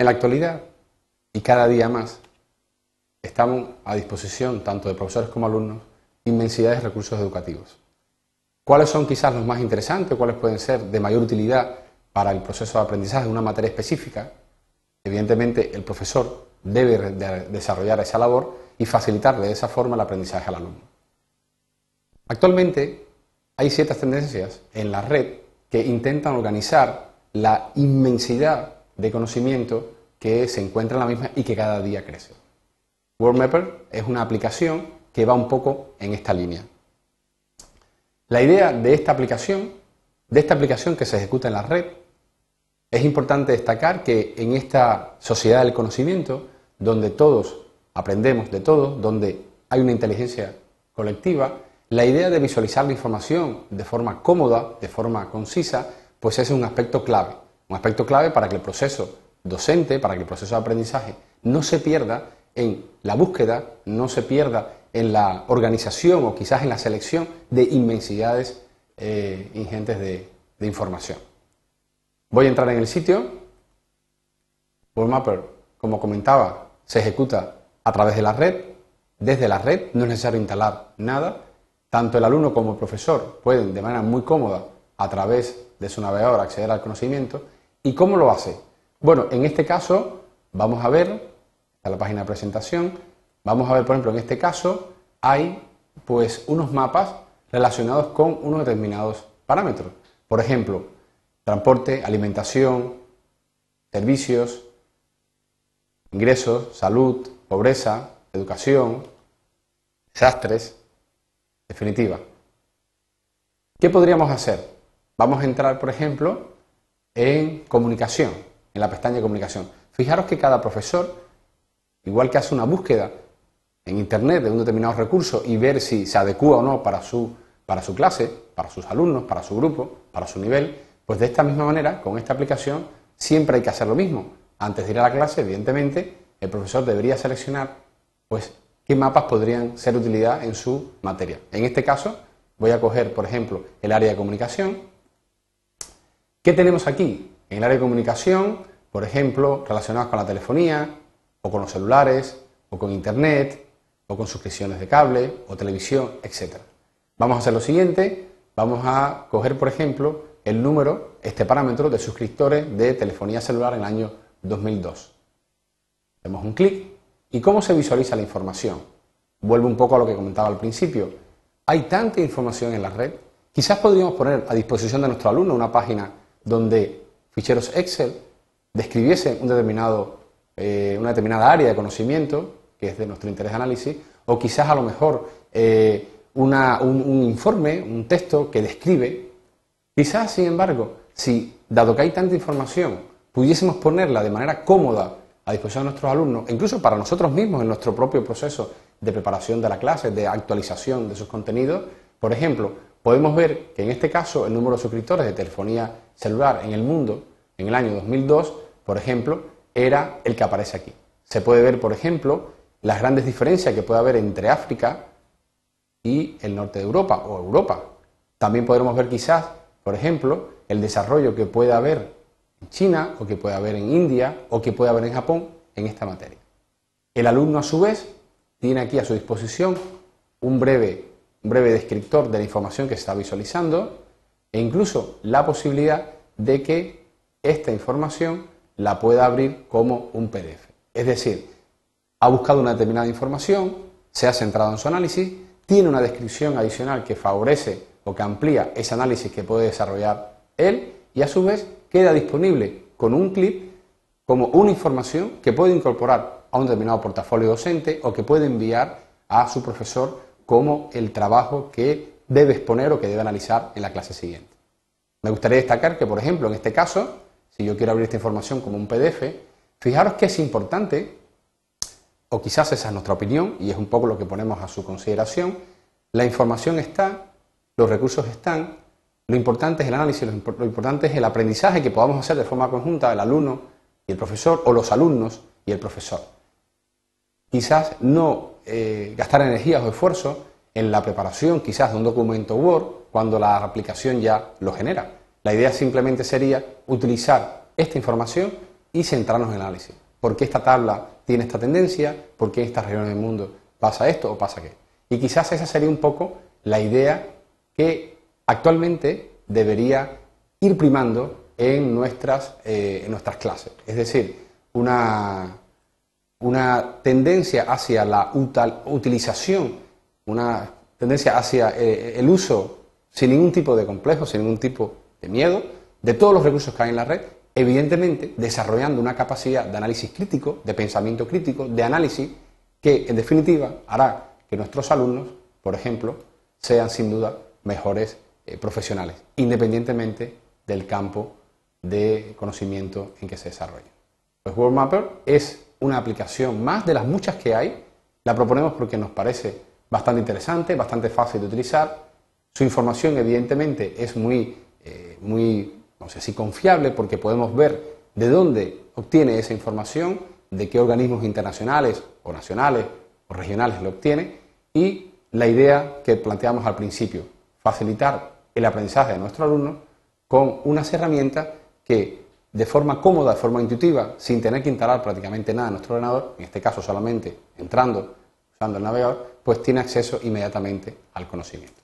En la actualidad, y cada día más, estamos a disposición tanto de profesores como alumnos inmensidad de recursos educativos. ¿Cuáles son quizás los más interesantes? ¿Cuáles pueden ser de mayor utilidad para el proceso de aprendizaje de una materia específica? Evidentemente, el profesor debe desarrollar esa labor y facilitarle de esa forma el aprendizaje al alumno. Actualmente hay ciertas tendencias en la red que intentan organizar la inmensidad de conocimiento que se encuentra en la misma y que cada día crece. WordMapper es una aplicación que va un poco en esta línea. La idea de esta aplicación, de esta aplicación que se ejecuta en la red, es importante destacar que en esta sociedad del conocimiento, donde todos aprendemos de todo, donde hay una inteligencia colectiva, la idea de visualizar la información de forma cómoda, de forma concisa, pues es un aspecto clave. Un aspecto clave para que el proceso docente, para que el proceso de aprendizaje no se pierda en la búsqueda, no se pierda en la organización o quizás en la selección de inmensidades eh, ingentes de, información. Voy a entrar en el sitio. WordMapper, como comentaba, se ejecuta a través de la red. Desde la red no es necesario instalar nada tanto el alumno como el profesor pueden de manera muy cómoda a través de su navegador acceder al conocimiento. ¿Y cómo lo hace? Bueno, en este caso vamos a ver, está la página de presentación, vamos a ver, por ejemplo, en este caso hay pues unos mapas relacionados con unos determinados parámetros. Por ejemplo, transporte, alimentación, servicios, ingresos, salud, pobreza, educación, desastres, definitiva. ¿Qué podríamos hacer? Vamos a entrar, por ejemplo, en comunicación, en la pestaña de comunicación. Fijaros que cada profesor, igual que hace una búsqueda en Internet de un determinado recurso y ver si se adecua o no para su, para su clase, para sus alumnos, para su grupo, para su nivel, pues de esta misma manera, con esta aplicación, siempre hay que hacer lo mismo. Antes de ir a la clase, evidentemente, el profesor debería seleccionar pues qué mapas podrían ser de utilidad en su materia. En este caso, voy a coger, por ejemplo, el área de comunicación. ¿Qué tenemos aquí? En el área de comunicación, por ejemplo, relacionados con la telefonía, o con los celulares, o con Internet, o con suscripciones de cable, o televisión, etc. Vamos a hacer lo siguiente, vamos a coger, por ejemplo, el número, este parámetro de suscriptores de telefonía celular en el año 2002. Hacemos un clic ¿Y cómo se visualiza la información? Vuelvo un poco a lo que comentaba al principio. Hay tanta información en la red. Quizás podríamos poner a disposición de nuestro alumno una página donde ficheros Excel describiesen un determinado, eh, una determinada área de conocimiento, que es de nuestro interés de análisis, o quizás a lo mejor eh, un, un informe, un texto que describe. Quizás, sin embargo, si, dado que hay tanta información, pudiésemos ponerla de manera cómoda a disposición de nuestros alumnos, incluso para nosotros mismos en nuestro propio proceso de preparación de la clase, de actualización de sus contenidos. Por ejemplo, podemos ver que en este caso el número de suscriptores de telefonía celular en el mundo en el año 2002, por ejemplo, era el que aparece aquí. Se puede ver, por ejemplo, las grandes diferencias que puede haber entre África y el norte de Europa o Europa. También podremos ver quizás, por ejemplo, el desarrollo que puede haber en China o que puede haber en India o que puede haber en Japón en esta materia. El alumno a su vez tiene aquí a su disposición un breve, un breve descriptor de la información que se está visualizando e incluso la posibilidad de que esta información la pueda abrir como un PDF. Es decir, ha buscado una determinada información, se ha centrado en su análisis, tiene una descripción adicional que favorece o que amplía ese análisis que puede desarrollar él y a su vez queda disponible con un clip como una información que puede incorporar a un determinado portafolio docente o que puede enviar a su profesor como el trabajo que debe exponer o que debe analizar en la clase siguiente. Me gustaría destacar que, por ejemplo, en este caso, si yo quiero abrir esta información como un PDF, fijaros que es importante, o quizás esa es nuestra opinión, y es un poco lo que ponemos a su consideración, la información está, los recursos están, lo importante es el análisis, lo, importante es el aprendizaje que podamos hacer de forma conjunta el alumno y el profesor o los alumnos y el profesor. Quizás no eh, gastar energías o esfuerzos en la preparación quizás de un documento Word cuando la aplicación ya lo genera. La idea simplemente sería utilizar esta información y centrarnos en el análisis. ¿Por qué esta tabla tiene esta tendencia? ¿Por qué en esta región del mundo pasa esto o pasa aquello? Y quizás esa sería un poco la idea que actualmente debería ir primando en nuestras, eh, en nuestras clases. Es decir, una, una tendencia hacia la utilización, una tendencia hacia eh, el uso sin ningún tipo de complejo, sin ningún tipo de miedo, de todos los recursos que hay en la red, evidentemente desarrollando una capacidad de análisis crítico, de pensamiento crítico, de análisis, que en definitiva hará que nuestros alumnos, por ejemplo, sean sin duda mejores eh, profesionales, independientemente del campo de conocimiento en que se desarrollen. Pues World Mapper es una aplicación más de las muchas que hay. La proponemos porque nos parece bastante interesante, bastante fácil de utilizar. Su información, evidentemente, es muy, eh, muy, no sé si confiable, porque podemos ver de dónde obtiene esa información, de qué organismos internacionales o nacionales o regionales lo obtiene y la idea que planteamos al principio, facilitar el aprendizaje de nuestro alumno con unas herramientas que de forma cómoda, de forma intuitiva, sin tener que instalar prácticamente nada en nuestro ordenador, en este caso solamente entrando, usando el navegador, pues tiene acceso inmediatamente al conocimiento.